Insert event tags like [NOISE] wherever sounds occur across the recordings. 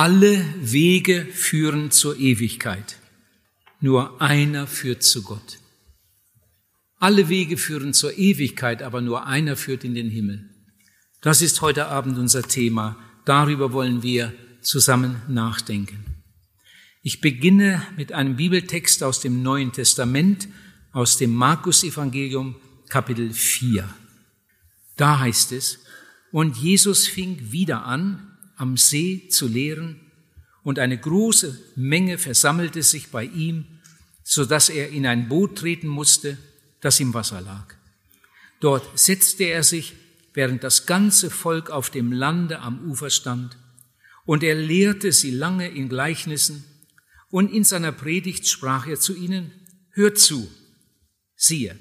Alle Wege führen zur Ewigkeit. Nur einer führt zu Gott. Alle Wege führen zur Ewigkeit, aber nur einer führt in den Himmel. Das ist heute Abend unser Thema. Darüber wollen wir zusammen nachdenken. Ich beginne mit einem Bibeltext aus dem Neuen Testament, aus dem Markus-Evangelium, Kapitel 4. Da heißt es, und Jesus fing wieder an, am See zu lehren, und eine große Menge versammelte sich bei ihm, so dass er in ein Boot treten musste, das im Wasser lag. Dort setzte er sich, während das ganze Volk auf dem Lande am Ufer stand, und er lehrte sie lange in Gleichnissen, und in seiner Predigt sprach er zu ihnen, hört zu, siehe,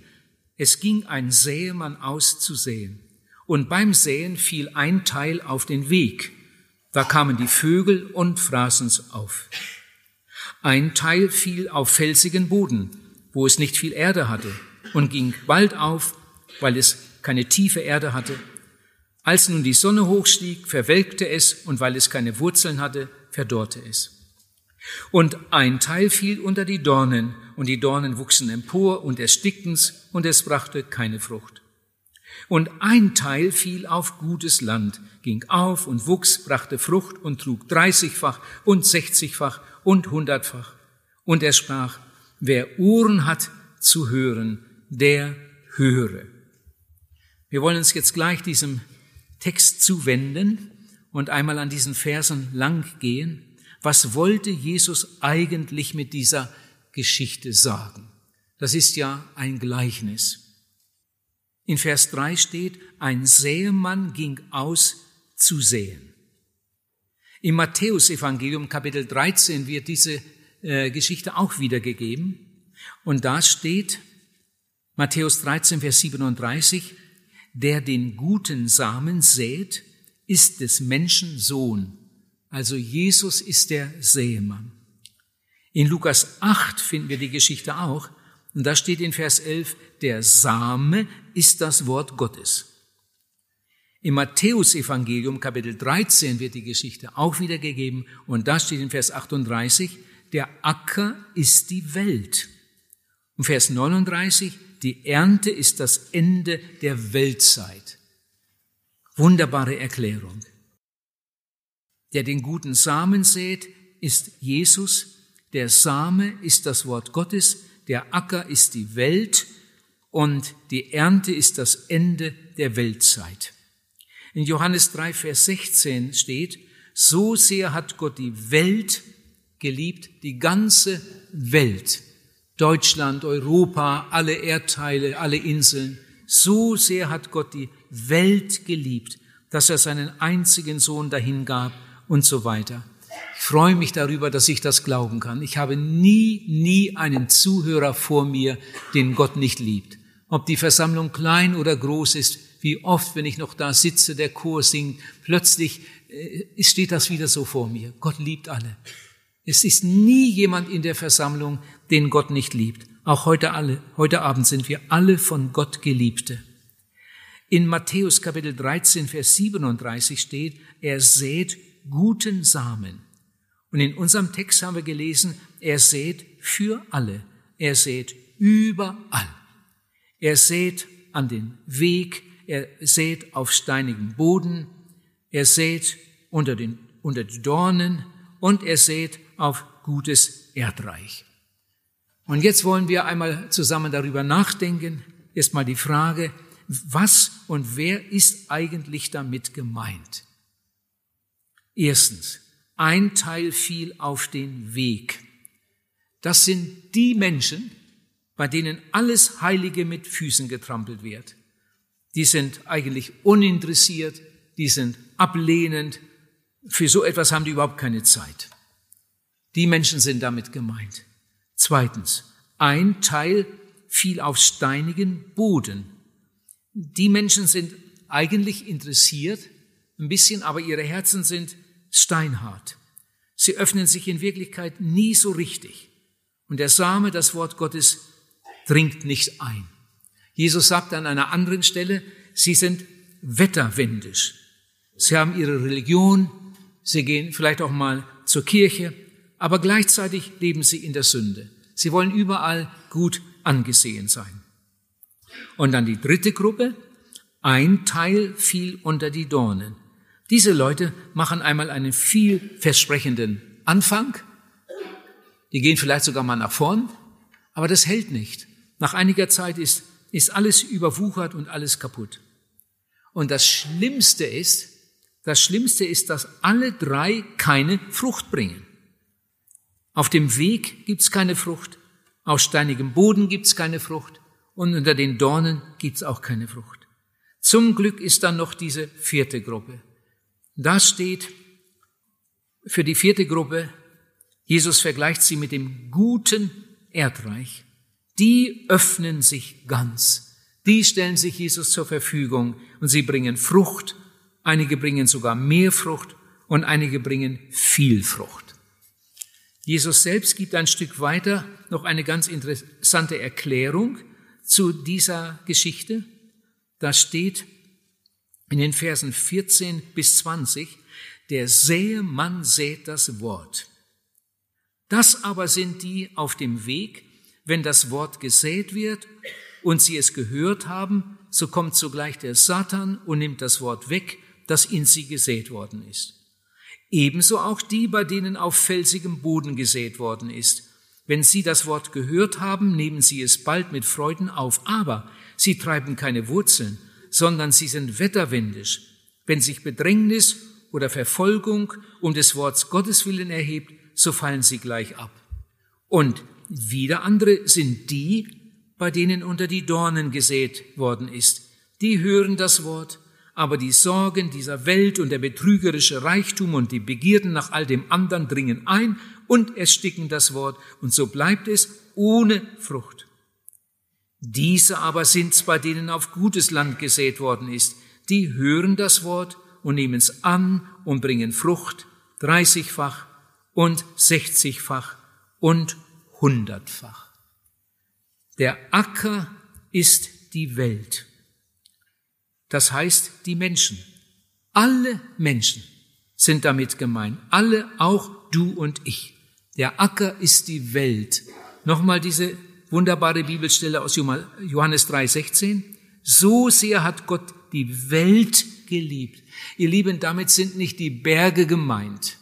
es ging ein Säemann aus zu säen, und beim Säen fiel ein Teil auf den Weg, da kamen die Vögel und fraßen's auf. Ein Teil fiel auf felsigen Boden, wo es nicht viel Erde hatte, und ging bald auf, weil es keine tiefe Erde hatte. Als nun die Sonne hochstieg, verwelkte es, und weil es keine Wurzeln hatte, verdorrte es. Und ein Teil fiel unter die Dornen, und die Dornen wuchsen empor und erstickten's, und es brachte keine Frucht. Und ein Teil fiel auf gutes Land, ging auf und wuchs, brachte Frucht und trug dreißigfach und sechzigfach und hundertfach. Und er sprach, wer Ohren hat zu hören, der höre. Wir wollen uns jetzt gleich diesem Text zuwenden und einmal an diesen Versen lang gehen. Was wollte Jesus eigentlich mit dieser Geschichte sagen? Das ist ja ein Gleichnis. In Vers 3 steht, ein Säemann ging aus zu säen. Im Matthäusevangelium Kapitel 13 wird diese äh, Geschichte auch wiedergegeben. Und da steht Matthäus 13, Vers 37, der den guten Samen sät, ist des Menschen Sohn. Also Jesus ist der Säemann. In Lukas 8 finden wir die Geschichte auch. Und da steht in Vers 11, der Same ist das Wort Gottes. Im Matthäusevangelium Kapitel 13 wird die Geschichte auch wiedergegeben und da steht in Vers 38, der Acker ist die Welt. Und Vers 39, die Ernte ist das Ende der Weltzeit. Wunderbare Erklärung. Der den guten Samen sät, ist Jesus, der Same ist das Wort Gottes, der Acker ist die Welt und die Ernte ist das Ende der Weltzeit. In Johannes 3, Vers 16 steht, so sehr hat Gott die Welt geliebt, die ganze Welt, Deutschland, Europa, alle Erdteile, alle Inseln, so sehr hat Gott die Welt geliebt, dass er seinen einzigen Sohn dahin gab und so weiter. Ich freue mich darüber, dass ich das glauben kann. Ich habe nie, nie einen Zuhörer vor mir, den Gott nicht liebt. Ob die Versammlung klein oder groß ist, wie oft, wenn ich noch da sitze, der Chor singt, plötzlich äh, steht das wieder so vor mir. Gott liebt alle. Es ist nie jemand in der Versammlung, den Gott nicht liebt. Auch heute alle, heute Abend sind wir alle von Gott Geliebte. In Matthäus Kapitel 13, Vers 37 steht, er sät guten Samen. Und in unserem Text haben wir gelesen, er sät für alle. Er sät überall. Er sät an den Weg, er sät auf steinigem Boden, er sät unter den, unter die Dornen und er sät auf gutes Erdreich. Und jetzt wollen wir einmal zusammen darüber nachdenken. Erstmal die Frage, was und wer ist eigentlich damit gemeint? Erstens, ein Teil fiel auf den Weg. Das sind die Menschen, bei denen alles Heilige mit Füßen getrampelt wird. Die sind eigentlich uninteressiert, die sind ablehnend, für so etwas haben die überhaupt keine Zeit. Die Menschen sind damit gemeint. Zweitens, ein Teil fiel auf steinigen Boden. Die Menschen sind eigentlich interessiert, ein bisschen, aber ihre Herzen sind steinhart. Sie öffnen sich in Wirklichkeit nie so richtig. Und der Same, das Wort Gottes, dringt nicht ein. Jesus sagt an einer anderen Stelle, sie sind wetterwendisch. Sie haben ihre Religion, sie gehen vielleicht auch mal zur Kirche, aber gleichzeitig leben sie in der Sünde. Sie wollen überall gut angesehen sein. Und dann die dritte Gruppe, ein Teil fiel unter die Dornen. Diese Leute machen einmal einen vielversprechenden Anfang, die gehen vielleicht sogar mal nach vorn, aber das hält nicht. Nach einiger Zeit ist, ist alles überwuchert und alles kaputt. Und das Schlimmste ist, das Schlimmste ist, dass alle drei keine Frucht bringen. Auf dem Weg gibt's keine Frucht, auf steinigem Boden gibt's keine Frucht und unter den Dornen gibt's auch keine Frucht. Zum Glück ist dann noch diese vierte Gruppe. Da steht für die vierte Gruppe, Jesus vergleicht sie mit dem guten Erdreich. Die öffnen sich ganz. Die stellen sich Jesus zur Verfügung und sie bringen Frucht. Einige bringen sogar mehr Frucht und einige bringen viel Frucht. Jesus selbst gibt ein Stück weiter noch eine ganz interessante Erklärung zu dieser Geschichte. Da steht in den Versen 14 bis 20, der Säemann sät das Wort. Das aber sind die auf dem Weg, wenn das Wort gesät wird und sie es gehört haben, so kommt sogleich der Satan und nimmt das Wort weg, das in sie gesät worden ist. Ebenso auch die, bei denen auf felsigem Boden gesät worden ist. Wenn sie das Wort gehört haben, nehmen sie es bald mit Freuden auf, aber sie treiben keine Wurzeln, sondern sie sind wetterwendisch. Wenn sich Bedrängnis oder Verfolgung um des Worts Gottes willen erhebt, so fallen sie gleich ab. Und wieder andere sind die, bei denen unter die Dornen gesät worden ist. Die hören das Wort, aber die Sorgen dieser Welt und der betrügerische Reichtum und die Begierden nach all dem anderen dringen ein und ersticken das Wort, und so bleibt es ohne Frucht. Diese aber sind's, bei denen auf gutes Land gesät worden ist. Die hören das Wort und nehmen es an und bringen Frucht, dreißigfach und sechzigfach und hundertfach. Der Acker ist die Welt. Das heißt die Menschen. Alle Menschen sind damit gemeint. Alle, auch du und ich. Der Acker ist die Welt. Nochmal diese wunderbare Bibelstelle aus Johannes 3,16. So sehr hat Gott die Welt geliebt. Ihr Lieben, damit sind nicht die Berge gemeint.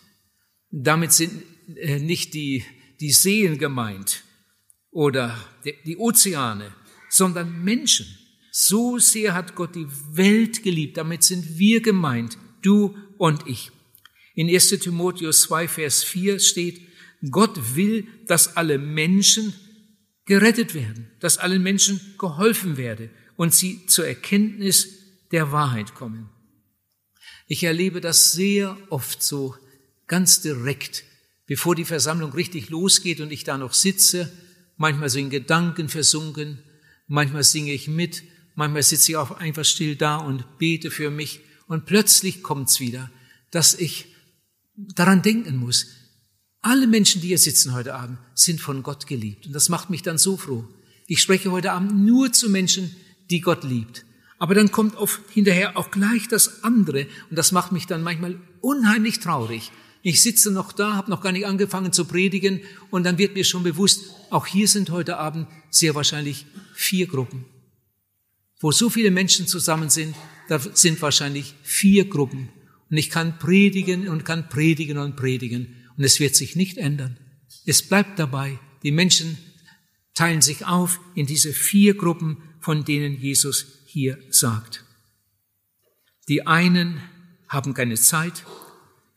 Damit sind äh, nicht die, die Seen gemeint oder die Ozeane, sondern Menschen. So sehr hat Gott die Welt geliebt. Damit sind wir gemeint, du und ich. In 1 Timotheus 2, Vers 4 steht, Gott will, dass alle Menschen gerettet werden, dass allen Menschen geholfen werde und sie zur Erkenntnis der Wahrheit kommen. Ich erlebe das sehr oft so ganz direkt, bevor die Versammlung richtig losgeht und ich da noch sitze, manchmal so in Gedanken versunken, manchmal singe ich mit, Manchmal sitze ich auch einfach still da und bete für mich und plötzlich kommt's wieder, dass ich daran denken muss. Alle Menschen, die hier sitzen heute Abend, sind von Gott geliebt. Und das macht mich dann so froh. Ich spreche heute Abend nur zu Menschen, die Gott liebt. Aber dann kommt oft hinterher auch gleich das andere und das macht mich dann manchmal unheimlich traurig. Ich sitze noch da, habe noch gar nicht angefangen zu predigen und dann wird mir schon bewusst, auch hier sind heute Abend sehr wahrscheinlich vier Gruppen. Wo so viele Menschen zusammen sind, da sind wahrscheinlich vier Gruppen. Und ich kann predigen und kann predigen und predigen. Und es wird sich nicht ändern. Es bleibt dabei. Die Menschen teilen sich auf in diese vier Gruppen, von denen Jesus hier sagt. Die einen haben keine Zeit,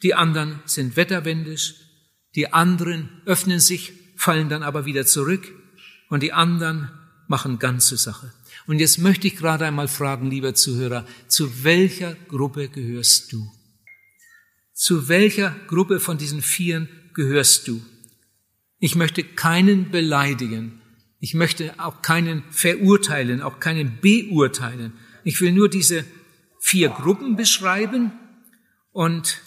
die anderen sind wetterwendisch, die anderen öffnen sich, fallen dann aber wieder zurück und die anderen machen ganze Sache. Und jetzt möchte ich gerade einmal fragen, lieber Zuhörer, zu welcher Gruppe gehörst du? Zu welcher Gruppe von diesen Vieren gehörst du? Ich möchte keinen beleidigen. Ich möchte auch keinen verurteilen, auch keinen beurteilen. Ich will nur diese vier Gruppen beschreiben und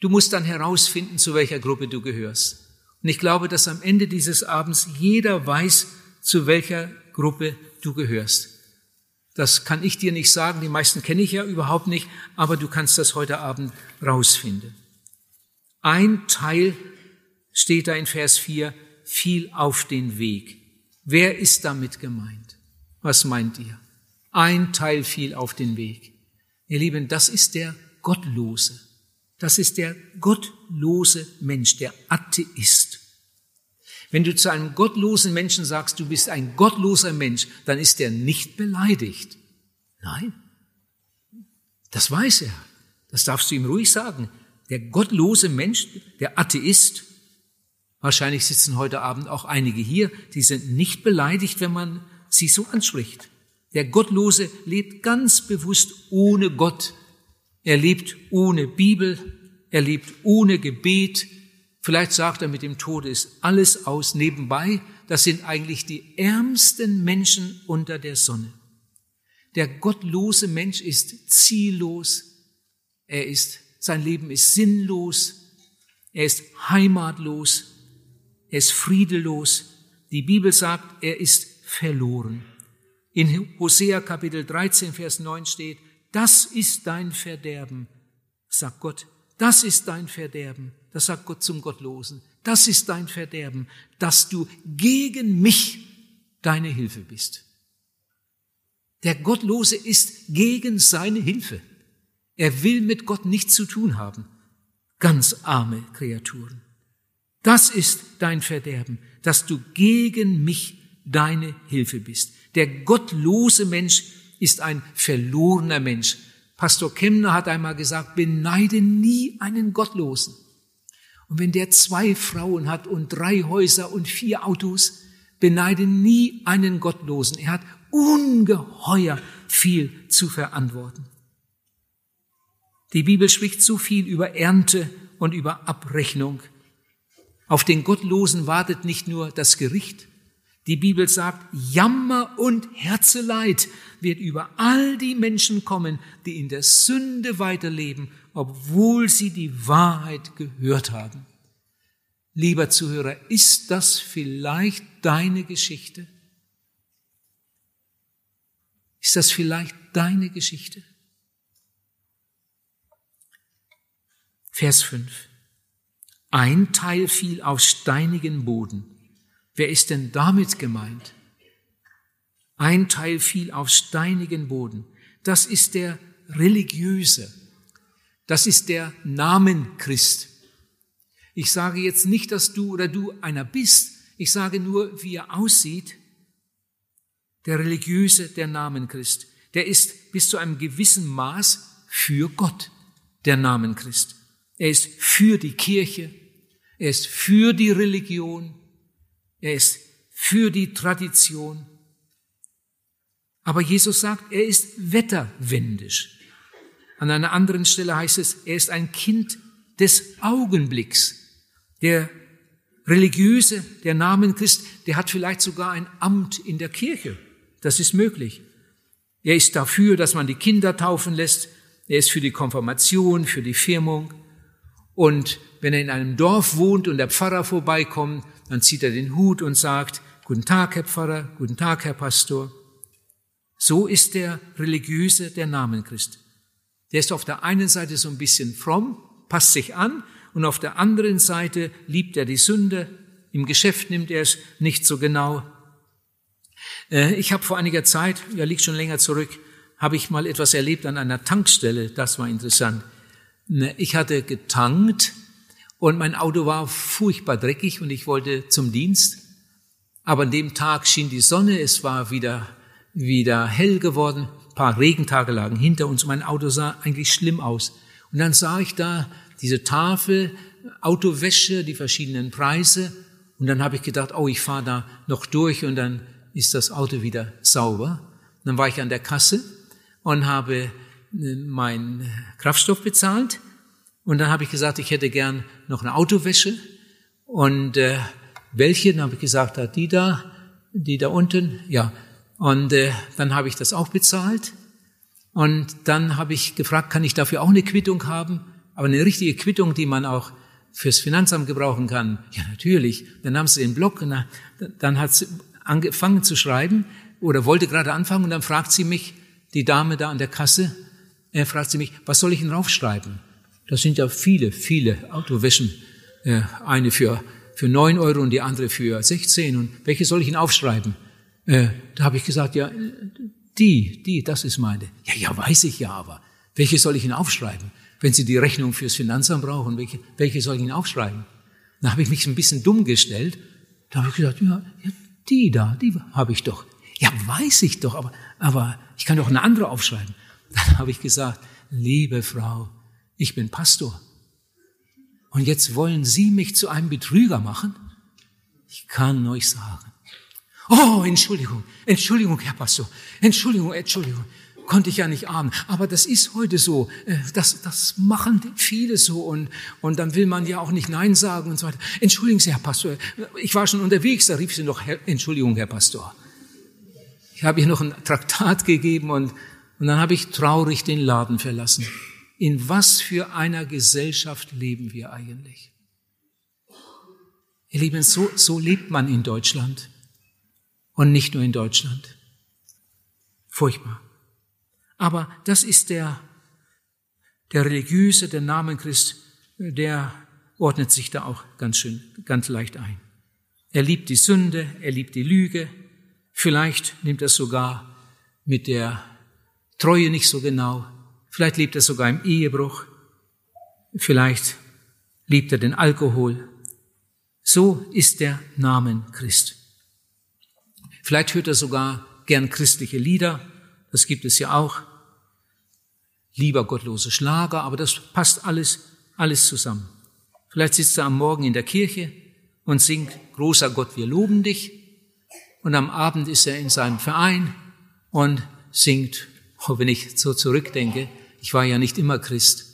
du musst dann herausfinden, zu welcher Gruppe du gehörst. Und ich glaube, dass am Ende dieses Abends jeder weiß, zu welcher Gruppe du gehörst. Das kann ich dir nicht sagen, die meisten kenne ich ja überhaupt nicht, aber du kannst das heute Abend rausfinden. Ein Teil steht da in Vers 4, fiel auf den Weg. Wer ist damit gemeint? Was meint ihr? Ein Teil fiel auf den Weg. Ihr Lieben, das ist der Gottlose. Das ist der gottlose Mensch, der Atheist. Wenn du zu einem gottlosen Menschen sagst, du bist ein gottloser Mensch, dann ist er nicht beleidigt. Nein, das weiß er. Das darfst du ihm ruhig sagen. Der gottlose Mensch, der Atheist, wahrscheinlich sitzen heute Abend auch einige hier, die sind nicht beleidigt, wenn man sie so anspricht. Der Gottlose lebt ganz bewusst ohne Gott. Er lebt ohne Bibel. Er lebt ohne Gebet. Vielleicht sagt er mit dem Tode ist alles aus nebenbei. Das sind eigentlich die ärmsten Menschen unter der Sonne. Der gottlose Mensch ist ziellos. Er ist, sein Leben ist sinnlos. Er ist heimatlos. Er ist friedelos. Die Bibel sagt, er ist verloren. In Hosea Kapitel 13, Vers 9 steht, das ist dein Verderben, sagt Gott. Das ist dein Verderben. Das sagt Gott zum Gottlosen. Das ist dein Verderben, dass du gegen mich deine Hilfe bist. Der Gottlose ist gegen seine Hilfe. Er will mit Gott nichts zu tun haben. Ganz arme Kreaturen. Das ist dein Verderben, dass du gegen mich deine Hilfe bist. Der gottlose Mensch ist ein verlorener Mensch. Pastor Kemner hat einmal gesagt, beneide nie einen Gottlosen. Und wenn der zwei Frauen hat und drei Häuser und vier Autos, beneide nie einen Gottlosen. Er hat ungeheuer viel zu verantworten. Die Bibel spricht so viel über Ernte und über Abrechnung. Auf den Gottlosen wartet nicht nur das Gericht. Die Bibel sagt, Jammer und Herzeleid wird über all die Menschen kommen, die in der Sünde weiterleben obwohl sie die Wahrheit gehört haben. Lieber Zuhörer, ist das vielleicht deine Geschichte? Ist das vielleicht deine Geschichte? Vers 5. Ein Teil fiel auf steinigen Boden. Wer ist denn damit gemeint? Ein Teil fiel auf steinigen Boden. Das ist der religiöse, das ist der Namen Christ. Ich sage jetzt nicht, dass du oder du einer bist. Ich sage nur, wie er aussieht. Der religiöse, der Namen Christ. Der ist bis zu einem gewissen Maß für Gott, der Namen Christ. Er ist für die Kirche. Er ist für die Religion. Er ist für die Tradition. Aber Jesus sagt, er ist wetterwendisch. An einer anderen Stelle heißt es, er ist ein Kind des Augenblicks. Der Religiöse, der Namen Christ, der hat vielleicht sogar ein Amt in der Kirche. Das ist möglich. Er ist dafür, dass man die Kinder taufen lässt. Er ist für die Konfirmation, für die Firmung. Und wenn er in einem Dorf wohnt und der Pfarrer vorbeikommt, dann zieht er den Hut und sagt, Guten Tag, Herr Pfarrer, guten Tag, Herr Pastor. So ist der Religiöse der Namen Christ. Der ist auf der einen Seite so ein bisschen fromm, passt sich an, und auf der anderen Seite liebt er die Sünde. Im Geschäft nimmt er es nicht so genau. Äh, ich habe vor einiger Zeit, ja liegt schon länger zurück, habe ich mal etwas erlebt an einer Tankstelle. Das war interessant. Ne, ich hatte getankt und mein Auto war furchtbar dreckig und ich wollte zum Dienst. Aber an dem Tag schien die Sonne, es war wieder, wieder hell geworden paar Regentage lagen hinter uns. Mein Auto sah eigentlich schlimm aus. Und dann sah ich da diese Tafel, Autowäsche, die verschiedenen Preise. Und dann habe ich gedacht, oh, ich fahre da noch durch und dann ist das Auto wieder sauber. Und dann war ich an der Kasse und habe äh, meinen Kraftstoff bezahlt. Und dann habe ich gesagt, ich hätte gern noch eine Autowäsche. Und äh, welche? Dann habe ich gesagt, die da, die da unten. Ja, und äh, dann habe ich das auch bezahlt. Und dann habe ich gefragt, kann ich dafür auch eine Quittung haben? Aber eine richtige Quittung, die man auch fürs Finanzamt gebrauchen kann. Ja, natürlich. Dann nahm sie den Block und dann hat sie angefangen zu schreiben oder wollte gerade anfangen und dann fragt sie mich, die Dame da an der Kasse, er fragt sie mich, was soll ich denn draufschreiben? Das sind ja viele, viele Autowäschen. Äh, eine für, für neun Euro und die andere für 16. Und welche soll ich Ihnen aufschreiben? Äh, da habe ich gesagt, ja, die, die, das ist meine. Ja, ja, weiß ich ja, aber welche soll ich Ihnen aufschreiben? Wenn Sie die Rechnung fürs Finanzamt brauchen, welche, welche soll ich Ihnen aufschreiben? Da habe ich mich ein bisschen dumm gestellt. Da habe ich gesagt, ja, ja die da, die habe ich doch. Ja, weiß ich doch, aber, aber ich kann doch eine andere aufschreiben. [LAUGHS] Dann habe ich gesagt, liebe Frau, ich bin Pastor. Und jetzt wollen Sie mich zu einem Betrüger machen? Ich kann euch sagen. Oh, Entschuldigung, Entschuldigung, Herr Pastor, Entschuldigung, Entschuldigung konnte ich ja nicht ahnen. Aber das ist heute so. Äh, das, das machen viele so und, und dann will man ja auch nicht Nein sagen und so weiter. Entschuldigen Sie, Herr Pastor, ich war schon unterwegs, da rief sie noch, Entschuldigung, Herr Pastor. Ich habe ihr noch ein Traktat gegeben und, und dann habe ich traurig den Laden verlassen. In was für einer Gesellschaft leben wir eigentlich? Ihr Lieben, so, so lebt man in Deutschland und nicht nur in Deutschland. Furchtbar. Aber das ist der, der religiöse, der Namen Christ, der ordnet sich da auch ganz schön, ganz leicht ein. Er liebt die Sünde, er liebt die Lüge. Vielleicht nimmt er sogar mit der Treue nicht so genau. Vielleicht lebt er sogar im Ehebruch. Vielleicht liebt er den Alkohol. So ist der Namen Christ. Vielleicht hört er sogar gern christliche Lieder. Das gibt es ja auch lieber gottlose Schlager, aber das passt alles, alles zusammen. Vielleicht sitzt er am Morgen in der Kirche und singt, großer Gott, wir loben dich. Und am Abend ist er in seinem Verein und singt, oh, wenn ich so zurückdenke, ich war ja nicht immer Christ.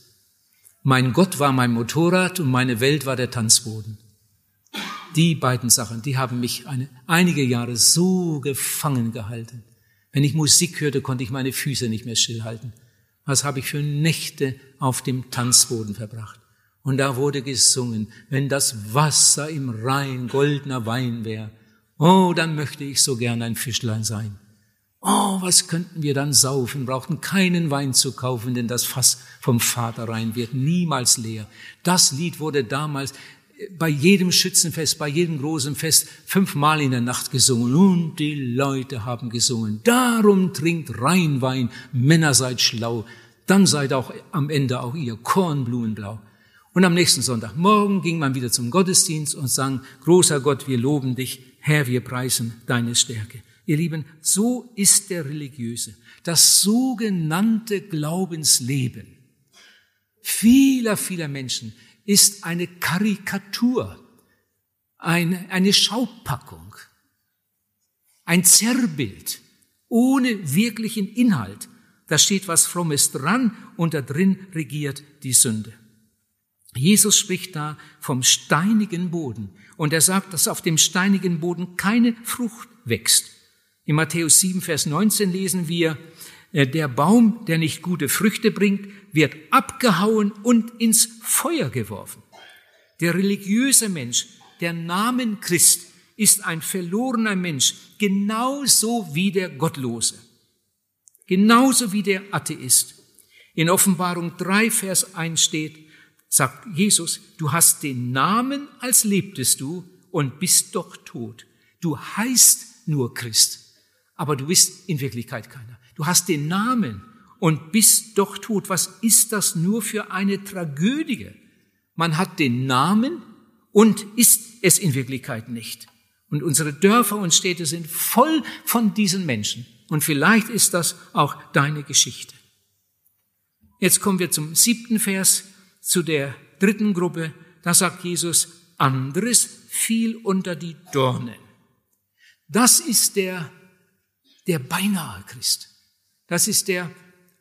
Mein Gott war mein Motorrad und meine Welt war der Tanzboden. Die beiden Sachen, die haben mich eine, einige Jahre so gefangen gehalten. Wenn ich Musik hörte, konnte ich meine Füße nicht mehr stillhalten. Was habe ich für Nächte auf dem Tanzboden verbracht? Und da wurde gesungen, wenn das Wasser im Rhein goldener Wein wäre, oh, dann möchte ich so gern ein Fischlein sein. Oh, was könnten wir dann saufen, brauchten keinen Wein zu kaufen, denn das Fass vom Vater rein wird niemals leer. Das Lied wurde damals bei jedem Schützenfest, bei jedem großen Fest fünfmal in der Nacht gesungen und die Leute haben gesungen. Darum trinkt Rheinwein, Männer seid schlau, dann seid auch am Ende auch ihr Kornblumenblau. Und am nächsten Sonntagmorgen ging man wieder zum Gottesdienst und sang, großer Gott, wir loben dich, Herr, wir preisen deine Stärke. Ihr Lieben, so ist der Religiöse, das sogenannte Glaubensleben vieler, vieler Menschen ist eine Karikatur, eine, eine Schaupackung, ein Zerrbild ohne wirklichen Inhalt. Da steht was Frommes dran und da drin regiert die Sünde. Jesus spricht da vom steinigen Boden und er sagt, dass auf dem steinigen Boden keine Frucht wächst. In Matthäus 7, Vers 19 lesen wir, der Baum, der nicht gute Früchte bringt, wird abgehauen und ins Feuer geworfen. Der religiöse Mensch, der Namen Christ, ist ein verlorener Mensch, genauso wie der Gottlose, genauso wie der Atheist. In Offenbarung 3, Vers 1 steht, sagt Jesus, du hast den Namen, als lebtest du und bist doch tot. Du heißt nur Christ, aber du bist in Wirklichkeit keiner. Du hast den Namen und bist doch tot. Was ist das nur für eine Tragödie? Man hat den Namen und ist es in Wirklichkeit nicht. Und unsere Dörfer und Städte sind voll von diesen Menschen. Und vielleicht ist das auch deine Geschichte. Jetzt kommen wir zum siebten Vers, zu der dritten Gruppe. Da sagt Jesus, anderes fiel unter die Dornen. Das ist der, der beinahe Christ. Das ist der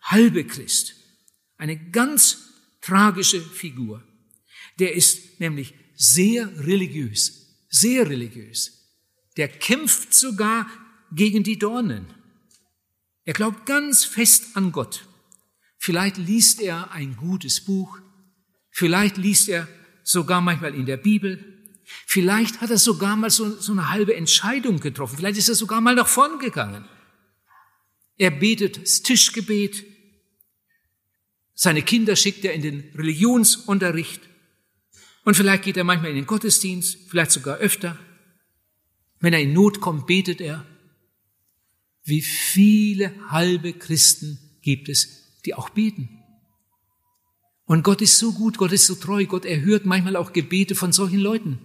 halbe Christ. Eine ganz tragische Figur. Der ist nämlich sehr religiös, sehr religiös. Der kämpft sogar gegen die Dornen. Er glaubt ganz fest an Gott. Vielleicht liest er ein gutes Buch. Vielleicht liest er sogar manchmal in der Bibel. Vielleicht hat er sogar mal so, so eine halbe Entscheidung getroffen. Vielleicht ist er sogar mal nach vorn gegangen. Er betet das Tischgebet. Seine Kinder schickt er in den Religionsunterricht. Und vielleicht geht er manchmal in den Gottesdienst, vielleicht sogar öfter. Wenn er in Not kommt, betet er. Wie viele halbe Christen gibt es, die auch beten? Und Gott ist so gut, Gott ist so treu, Gott erhört manchmal auch Gebete von solchen Leuten,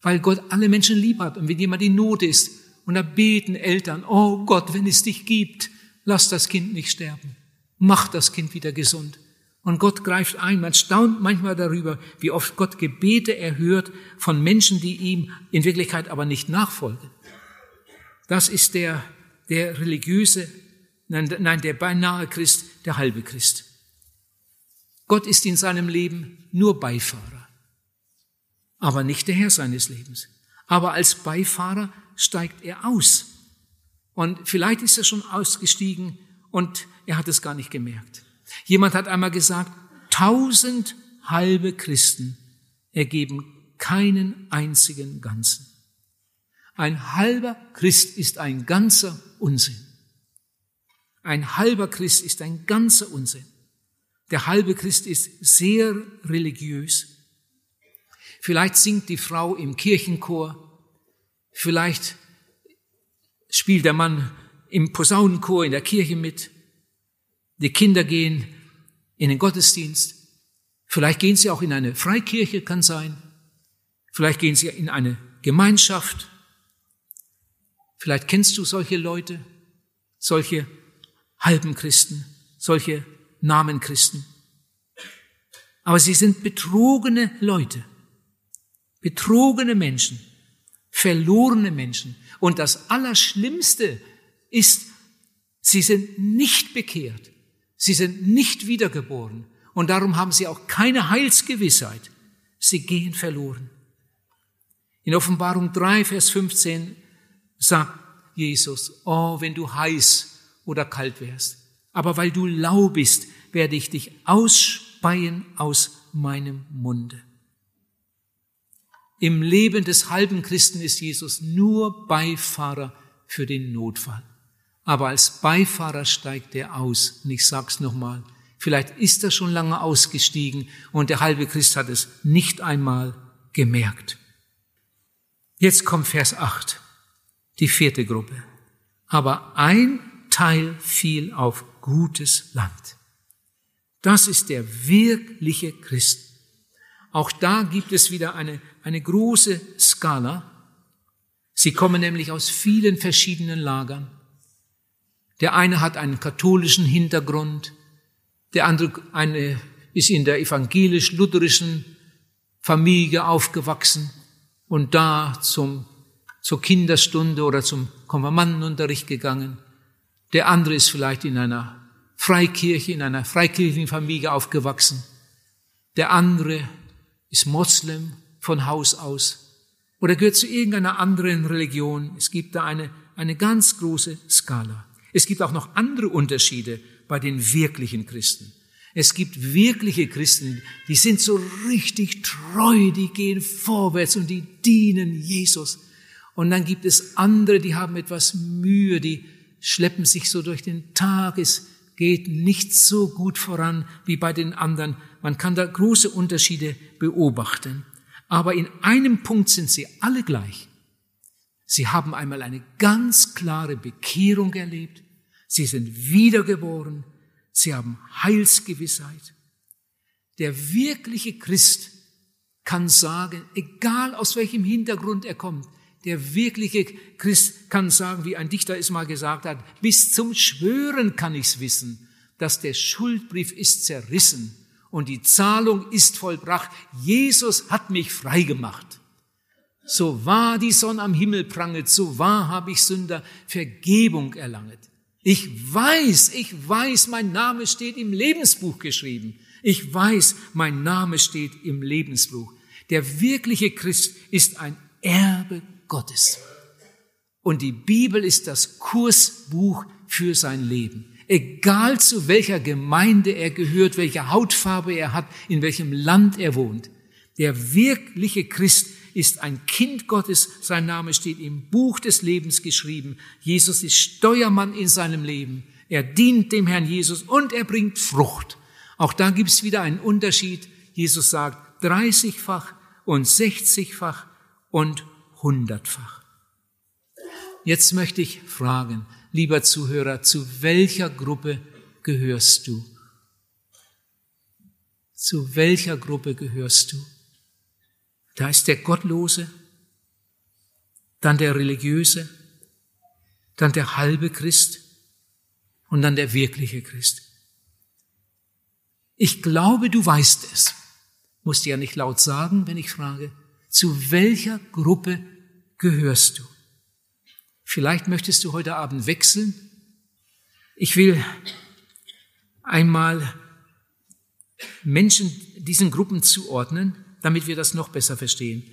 weil Gott alle Menschen lieb hat. Und wenn jemand in Not ist, und da beten Eltern, oh Gott, wenn es dich gibt, lass das Kind nicht sterben. Mach das Kind wieder gesund. Und Gott greift ein. Man staunt manchmal darüber, wie oft Gott Gebete erhört von Menschen, die ihm in Wirklichkeit aber nicht nachfolgen. Das ist der, der religiöse, nein, nein, der beinahe Christ, der halbe Christ. Gott ist in seinem Leben nur Beifahrer, aber nicht der Herr seines Lebens. Aber als Beifahrer steigt er aus. Und vielleicht ist er schon ausgestiegen und er hat es gar nicht gemerkt. Jemand hat einmal gesagt, tausend halbe Christen ergeben keinen einzigen Ganzen. Ein halber Christ ist ein ganzer Unsinn. Ein halber Christ ist ein ganzer Unsinn. Der halbe Christ ist sehr religiös. Vielleicht singt die Frau im Kirchenchor. Vielleicht spielt der Mann im Posaunenchor in der Kirche mit. Die Kinder gehen in den Gottesdienst. Vielleicht gehen sie auch in eine Freikirche, kann sein. Vielleicht gehen sie in eine Gemeinschaft. Vielleicht kennst du solche Leute, solche halben Christen, solche Namenchristen. Aber sie sind betrogene Leute, betrogene Menschen, verlorene Menschen. Und das Allerschlimmste ist, sie sind nicht bekehrt, sie sind nicht wiedergeboren und darum haben sie auch keine Heilsgewissheit. Sie gehen verloren. In Offenbarung 3, Vers 15 sagt Jesus, oh, wenn du heiß oder kalt wärst, aber weil du lau bist, werde ich dich ausspeien aus meinem Munde. Im Leben des halben Christen ist Jesus nur Beifahrer für den Notfall. Aber als Beifahrer steigt er aus. Und ich sag's nochmal. Vielleicht ist er schon lange ausgestiegen und der halbe Christ hat es nicht einmal gemerkt. Jetzt kommt Vers 8, die vierte Gruppe. Aber ein Teil fiel auf gutes Land. Das ist der wirkliche Christ. Auch da gibt es wieder eine, eine große Skala. Sie kommen nämlich aus vielen verschiedenen Lagern. Der eine hat einen katholischen Hintergrund, der andere eine, ist in der evangelisch-lutherischen Familie aufgewachsen und da zum, zur Kinderstunde oder zum Konfirmandenunterricht gegangen. Der andere ist vielleicht in einer Freikirche, in einer freikirchlichen Familie aufgewachsen. Der andere ist Moslem von Haus aus oder gehört zu irgendeiner anderen Religion. Es gibt da eine, eine ganz große Skala. Es gibt auch noch andere Unterschiede bei den wirklichen Christen. Es gibt wirkliche Christen, die sind so richtig treu, die gehen vorwärts und die dienen Jesus. Und dann gibt es andere, die haben etwas Mühe, die schleppen sich so durch den Tag. Es geht nicht so gut voran wie bei den anderen. Man kann da große Unterschiede beobachten. Aber in einem Punkt sind sie alle gleich. Sie haben einmal eine ganz klare Bekehrung erlebt. Sie sind wiedergeboren. Sie haben Heilsgewissheit. Der wirkliche Christ kann sagen, egal aus welchem Hintergrund er kommt, der wirkliche Christ kann sagen, wie ein Dichter es mal gesagt hat, bis zum Schwören kann ich's wissen, dass der Schuldbrief ist zerrissen und die Zahlung ist vollbracht. Jesus hat mich frei gemacht. So wahr die Sonne am Himmel pranget, so wahr habe ich Sünder Vergebung erlanget. Ich weiß, ich weiß, mein Name steht im Lebensbuch geschrieben. Ich weiß, mein Name steht im Lebensbuch. Der wirkliche Christ ist ein Erbe Gottes. Und die Bibel ist das Kursbuch für sein Leben. Egal zu welcher Gemeinde er gehört, welche Hautfarbe er hat, in welchem Land er wohnt. Der wirkliche Christ ist ein Kind Gottes. Sein Name steht im Buch des Lebens geschrieben. Jesus ist Steuermann in seinem Leben. Er dient dem Herrn Jesus und er bringt Frucht. Auch da gibt es wieder einen Unterschied. Jesus sagt 30-fach und 60-fach und 100-fach. Jetzt möchte ich fragen, lieber Zuhörer, zu welcher Gruppe gehörst du? Zu welcher Gruppe gehörst du? Da ist der Gottlose, dann der Religiöse, dann der halbe Christ und dann der wirkliche Christ. Ich glaube, du weißt es. Musst ja nicht laut sagen, wenn ich frage, zu welcher Gruppe gehörst du? Vielleicht möchtest du heute Abend wechseln. Ich will einmal Menschen diesen Gruppen zuordnen, damit wir das noch besser verstehen.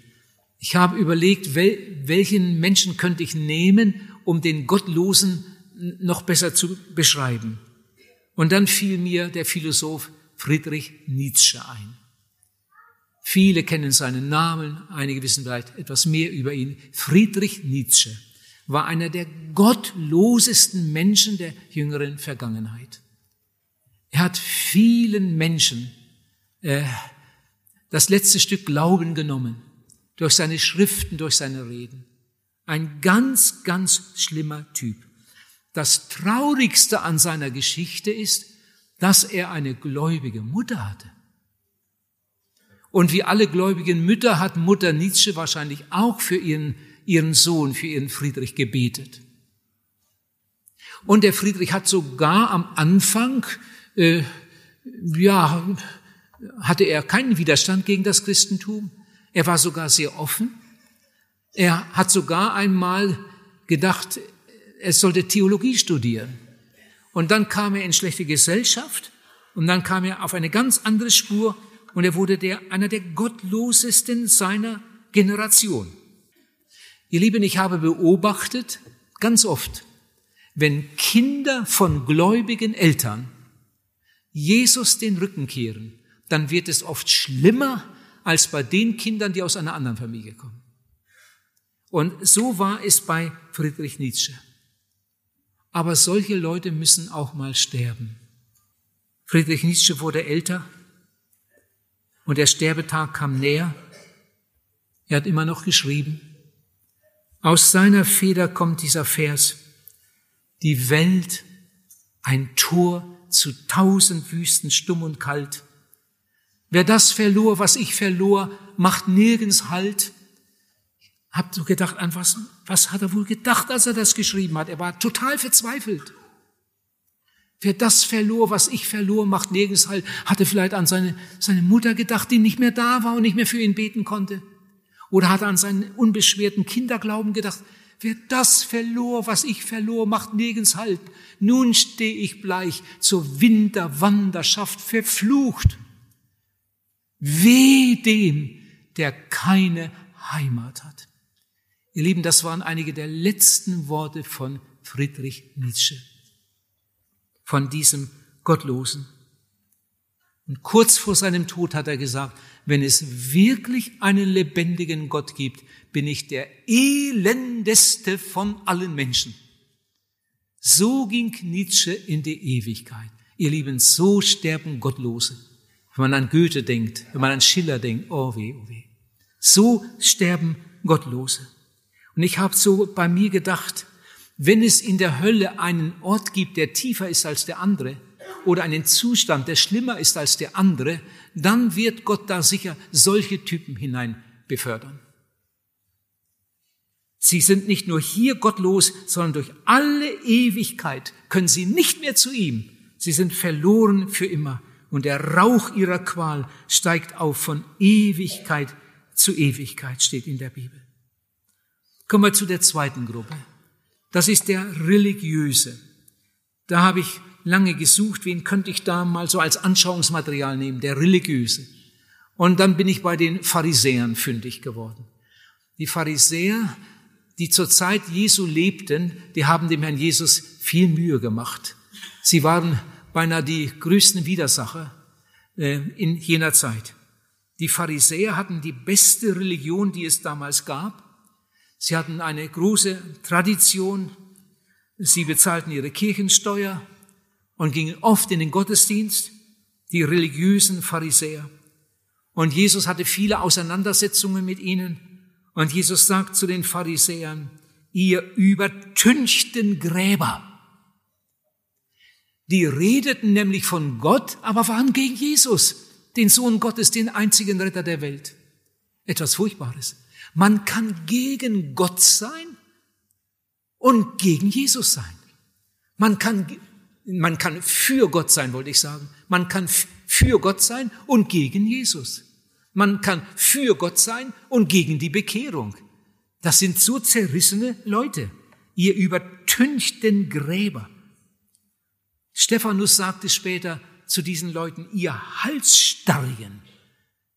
Ich habe überlegt, welchen Menschen könnte ich nehmen, um den Gottlosen noch besser zu beschreiben. Und dann fiel mir der Philosoph Friedrich Nietzsche ein. Viele kennen seinen Namen, einige wissen vielleicht etwas mehr über ihn. Friedrich Nietzsche war einer der gottlosesten Menschen der jüngeren Vergangenheit. Er hat vielen Menschen äh, das letzte Stück Glauben genommen, durch seine Schriften, durch seine Reden. Ein ganz, ganz schlimmer Typ. Das Traurigste an seiner Geschichte ist, dass er eine gläubige Mutter hatte. Und wie alle gläubigen Mütter hat Mutter Nietzsche wahrscheinlich auch für ihren ihren Sohn, für ihren Friedrich gebetet. Und der Friedrich hat sogar am Anfang, äh, ja, hatte er keinen Widerstand gegen das Christentum. Er war sogar sehr offen. Er hat sogar einmal gedacht, er sollte Theologie studieren. Und dann kam er in schlechte Gesellschaft und dann kam er auf eine ganz andere Spur und er wurde der, einer der gottlosesten seiner Generation. Ihr Lieben, ich habe beobachtet, ganz oft, wenn Kinder von gläubigen Eltern Jesus den Rücken kehren, dann wird es oft schlimmer als bei den Kindern, die aus einer anderen Familie kommen. Und so war es bei Friedrich Nietzsche. Aber solche Leute müssen auch mal sterben. Friedrich Nietzsche wurde älter und der Sterbetag kam näher. Er hat immer noch geschrieben, aus seiner Feder kommt dieser Vers. Die Welt, ein Tor zu tausend Wüsten, stumm und kalt. Wer das verlor, was ich verlor, macht nirgends Halt. Hab so gedacht, an was, was hat er wohl gedacht, als er das geschrieben hat? Er war total verzweifelt. Wer das verlor, was ich verlor, macht nirgends Halt. Hatte vielleicht an seine, seine Mutter gedacht, die nicht mehr da war und nicht mehr für ihn beten konnte. Oder hat er an seinen unbeschwerten Kinderglauben gedacht, wer das verlor, was ich verlor, macht nirgends Halt. Nun stehe ich bleich zur Winterwanderschaft verflucht. Weh dem, der keine Heimat hat. Ihr Lieben, das waren einige der letzten Worte von Friedrich Nietzsche, von diesem Gottlosen. Und kurz vor seinem Tod hat er gesagt, wenn es wirklich einen lebendigen Gott gibt, bin ich der elendeste von allen Menschen. So ging Nietzsche in die Ewigkeit. Ihr Lieben, so sterben Gottlose. Wenn man an Goethe denkt, wenn man an Schiller denkt, oh weh, oh weh. So sterben Gottlose. Und ich habe so bei mir gedacht, wenn es in der Hölle einen Ort gibt, der tiefer ist als der andere, oder einen Zustand, der schlimmer ist als der andere, dann wird Gott da sicher solche Typen hinein befördern. Sie sind nicht nur hier gottlos, sondern durch alle Ewigkeit können sie nicht mehr zu ihm. Sie sind verloren für immer. Und der Rauch ihrer Qual steigt auf von Ewigkeit zu Ewigkeit, steht in der Bibel. Kommen wir zu der zweiten Gruppe. Das ist der Religiöse. Da habe ich lange gesucht, wen könnte ich da mal so als Anschauungsmaterial nehmen, der Religiöse. Und dann bin ich bei den Pharisäern fündig geworden. Die Pharisäer, die zur Zeit Jesu lebten, die haben dem Herrn Jesus viel Mühe gemacht. Sie waren beinahe die größten Widersacher äh, in jener Zeit. Die Pharisäer hatten die beste Religion, die es damals gab. Sie hatten eine große Tradition. Sie bezahlten ihre Kirchensteuer und gingen oft in den Gottesdienst. die religiösen Pharisäer. Und Jesus hatte viele Auseinandersetzungen mit ihnen. Und Jesus sagt zu den Pharisäern, ihr übertünchten Gräber. Die redeten nämlich von Gott, aber waren gegen Jesus, den Sohn Gottes, den einzigen Retter der Welt. Etwas Furchtbares. Man kann gegen Gott sein und gegen Jesus sein. Man kann, man kann für Gott sein, wollte ich sagen. Man kann für Gott sein und gegen Jesus. Man kann für Gott sein und gegen die Bekehrung. Das sind so zerrissene Leute. Ihr übertünchten Gräber. Stephanus sagte später zu diesen Leuten, ihr Halsstarrigen,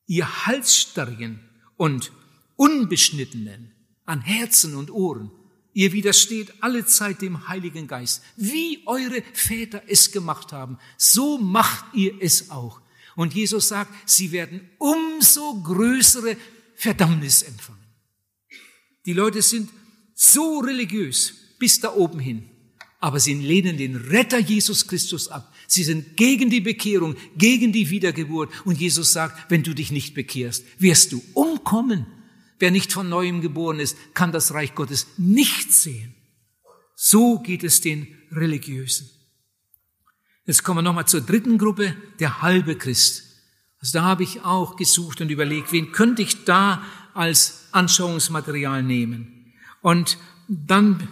ihr Halsstarrigen und Unbeschnittenen an Herzen und Ohren, ihr widersteht alle Zeit dem Heiligen Geist. Wie eure Väter es gemacht haben, so macht ihr es auch. Und Jesus sagt, sie werden umso größere Verdammnis empfangen. Die Leute sind so religiös bis da oben hin, aber sie lehnen den Retter Jesus Christus ab. Sie sind gegen die Bekehrung, gegen die Wiedergeburt. Und Jesus sagt, wenn du dich nicht bekehrst, wirst du umkommen. Wer nicht von neuem geboren ist, kann das Reich Gottes nicht sehen. So geht es den Religiösen. Jetzt kommen wir nochmal zur dritten Gruppe, der halbe Christ. Also da habe ich auch gesucht und überlegt, wen könnte ich da als Anschauungsmaterial nehmen. Und dann,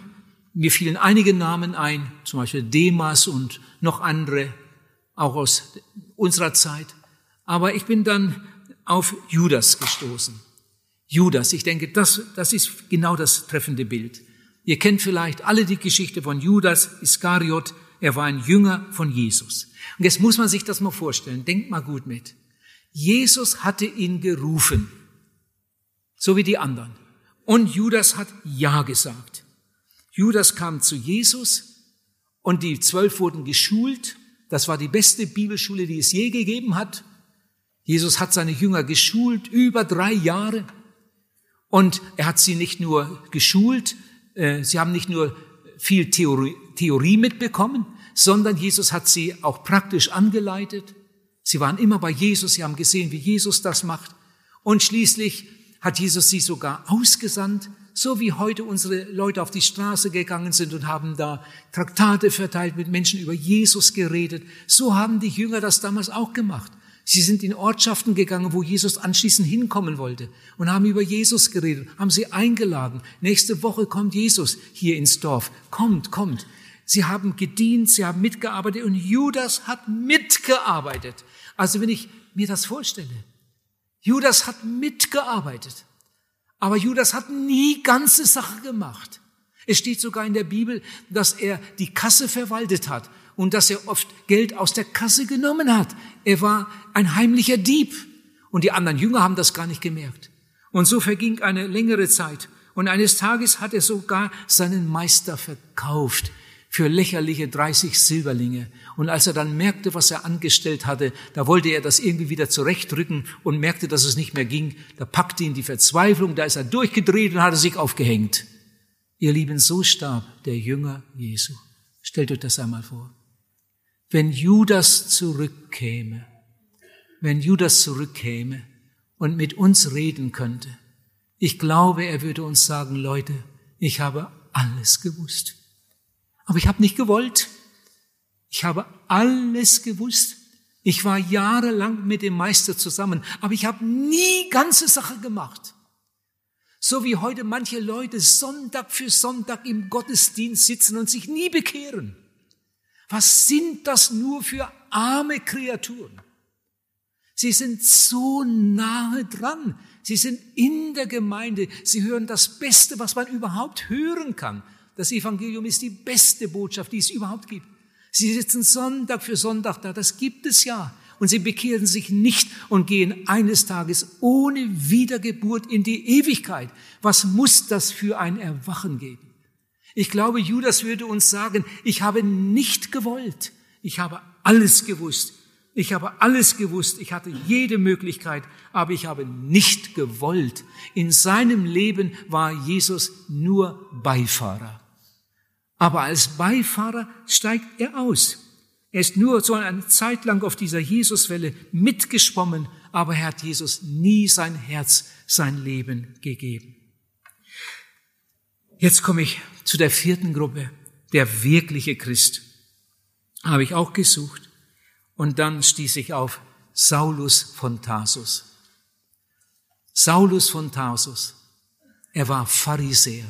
mir fielen einige Namen ein, zum Beispiel Demas und noch andere, auch aus unserer Zeit. Aber ich bin dann auf Judas gestoßen. Judas. Ich denke, das, das ist genau das treffende Bild. Ihr kennt vielleicht alle die Geschichte von Judas Iskariot. Er war ein Jünger von Jesus. Und jetzt muss man sich das mal vorstellen. Denkt mal gut mit. Jesus hatte ihn gerufen. So wie die anderen. Und Judas hat Ja gesagt. Judas kam zu Jesus und die zwölf wurden geschult. Das war die beste Bibelschule, die es je gegeben hat. Jesus hat seine Jünger geschult über drei Jahre. Und er hat sie nicht nur geschult, äh, sie haben nicht nur viel Theorie, Theorie mitbekommen, sondern Jesus hat sie auch praktisch angeleitet. Sie waren immer bei Jesus, sie haben gesehen, wie Jesus das macht. Und schließlich hat Jesus sie sogar ausgesandt, so wie heute unsere Leute auf die Straße gegangen sind und haben da Traktate verteilt, mit Menschen über Jesus geredet. So haben die Jünger das damals auch gemacht. Sie sind in Ortschaften gegangen, wo Jesus anschließend hinkommen wollte und haben über Jesus geredet, haben sie eingeladen. Nächste Woche kommt Jesus hier ins Dorf. Kommt, kommt. Sie haben gedient, sie haben mitgearbeitet und Judas hat mitgearbeitet. Also wenn ich mir das vorstelle, Judas hat mitgearbeitet, aber Judas hat nie ganze Sache gemacht. Es steht sogar in der Bibel, dass er die Kasse verwaltet hat und dass er oft Geld aus der Kasse genommen hat. Er war ein heimlicher Dieb und die anderen Jünger haben das gar nicht gemerkt. Und so verging eine längere Zeit und eines Tages hat er sogar seinen Meister verkauft für lächerliche 30 Silberlinge. Und als er dann merkte, was er angestellt hatte, da wollte er das irgendwie wieder zurechtrücken und merkte, dass es nicht mehr ging. Da packte ihn die Verzweiflung, da ist er durchgedreht und hatte sich aufgehängt. Ihr Lieben, so starb der Jünger Jesu. Stellt euch das einmal vor wenn Judas zurückkäme, wenn Judas zurückkäme und mit uns reden könnte. Ich glaube, er würde uns sagen, Leute, ich habe alles gewusst. Aber ich habe nicht gewollt. Ich habe alles gewusst. Ich war jahrelang mit dem Meister zusammen, aber ich habe nie ganze Sache gemacht. So wie heute manche Leute Sonntag für Sonntag im Gottesdienst sitzen und sich nie bekehren. Was sind das nur für arme Kreaturen? Sie sind so nahe dran. Sie sind in der Gemeinde. Sie hören das Beste, was man überhaupt hören kann. Das Evangelium ist die beste Botschaft, die es überhaupt gibt. Sie sitzen Sonntag für Sonntag da. Das gibt es ja. Und sie bekehren sich nicht und gehen eines Tages ohne Wiedergeburt in die Ewigkeit. Was muss das für ein Erwachen geben? Ich glaube, Judas würde uns sagen, ich habe nicht gewollt. Ich habe alles gewusst. Ich habe alles gewusst. Ich hatte jede Möglichkeit, aber ich habe nicht gewollt. In seinem Leben war Jesus nur Beifahrer. Aber als Beifahrer steigt er aus. Er ist nur so eine Zeit lang auf dieser Jesuswelle mitgeschwommen, aber er hat Jesus nie sein Herz, sein Leben gegeben. Jetzt komme ich zu der vierten Gruppe, der wirkliche Christ. Habe ich auch gesucht. Und dann stieß ich auf Saulus von Tarsus. Saulus von Tarsus. Er war Pharisäer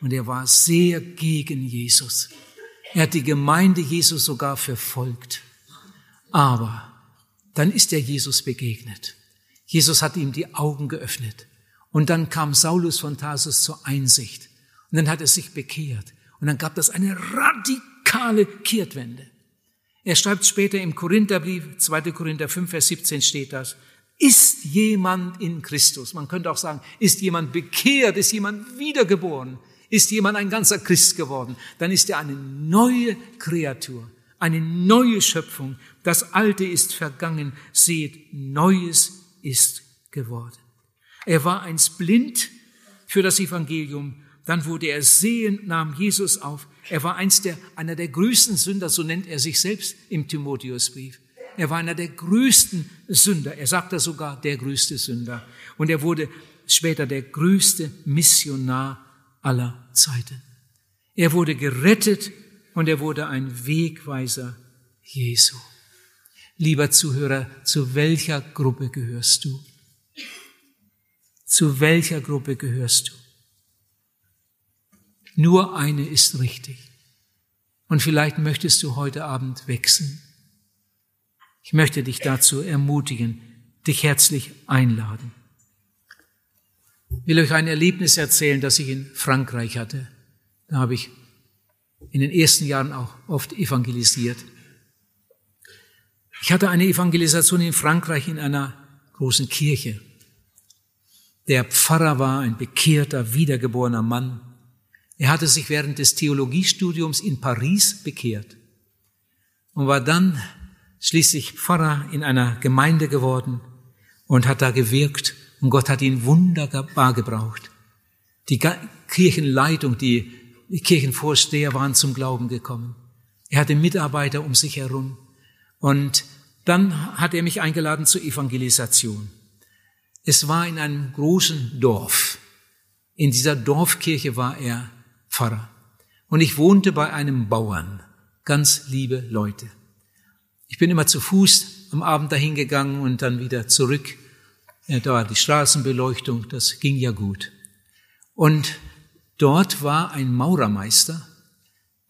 und er war sehr gegen Jesus. Er hat die Gemeinde Jesus sogar verfolgt. Aber dann ist er Jesus begegnet. Jesus hat ihm die Augen geöffnet. Und dann kam Saulus von Tarsus zur Einsicht. Und dann hat er sich bekehrt. Und dann gab das eine radikale Kehrtwende. Er schreibt später im Korintherbrief, 2. Korinther 5, Vers 17 steht das, ist jemand in Christus, man könnte auch sagen, ist jemand bekehrt, ist jemand wiedergeboren, ist jemand ein ganzer Christ geworden, dann ist er eine neue Kreatur, eine neue Schöpfung. Das Alte ist vergangen, seht, Neues ist geworden. Er war einst blind für das Evangelium, dann wurde er sehend, nahm Jesus auf. Er war einst der, einer der größten Sünder, so nennt er sich selbst im Timotheusbrief. Er war einer der größten Sünder. Er sagte sogar der größte Sünder. Und er wurde später der größte Missionar aller Zeiten. Er wurde gerettet und er wurde ein Wegweiser Jesu. Lieber Zuhörer, zu welcher Gruppe gehörst du? Zu welcher Gruppe gehörst du? Nur eine ist richtig. Und vielleicht möchtest du heute Abend wechseln. Ich möchte dich dazu ermutigen, dich herzlich einladen. Ich will euch ein Erlebnis erzählen, das ich in Frankreich hatte. Da habe ich in den ersten Jahren auch oft evangelisiert. Ich hatte eine Evangelisation in Frankreich in einer großen Kirche. Der Pfarrer war ein bekehrter, wiedergeborener Mann. Er hatte sich während des Theologiestudiums in Paris bekehrt und war dann schließlich Pfarrer in einer Gemeinde geworden und hat da gewirkt und Gott hat ihn wunderbar gebraucht. Die Kirchenleitung, die Kirchenvorsteher waren zum Glauben gekommen. Er hatte Mitarbeiter um sich herum. Und dann hat er mich eingeladen zur Evangelisation. Es war in einem großen Dorf. In dieser Dorfkirche war er Pfarrer. Und ich wohnte bei einem Bauern. Ganz liebe Leute. Ich bin immer zu Fuß am Abend dahin gegangen und dann wieder zurück. Da war die Straßenbeleuchtung, das ging ja gut. Und dort war ein Maurermeister.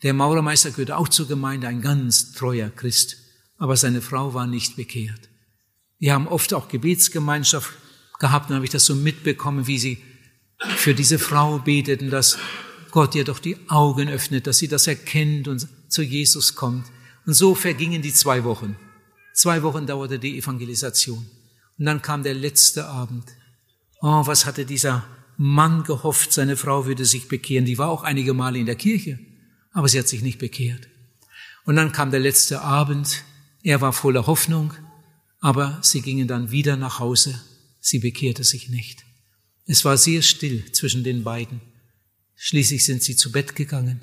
Der Maurermeister gehörte auch zur Gemeinde, ein ganz treuer Christ. Aber seine Frau war nicht bekehrt. Wir haben oft auch Gebetsgemeinschaft gehabt und habe ich das so mitbekommen, wie sie für diese Frau beteten, dass Gott ihr doch die Augen öffnet, dass sie das erkennt und zu Jesus kommt. Und so vergingen die zwei Wochen. Zwei Wochen dauerte die Evangelisation. Und dann kam der letzte Abend. Oh, was hatte dieser Mann gehofft, seine Frau würde sich bekehren. Die war auch einige Male in der Kirche, aber sie hat sich nicht bekehrt. Und dann kam der letzte Abend. Er war voller Hoffnung, aber sie gingen dann wieder nach Hause. Sie bekehrte sich nicht. Es war sehr still zwischen den beiden. Schließlich sind sie zu Bett gegangen.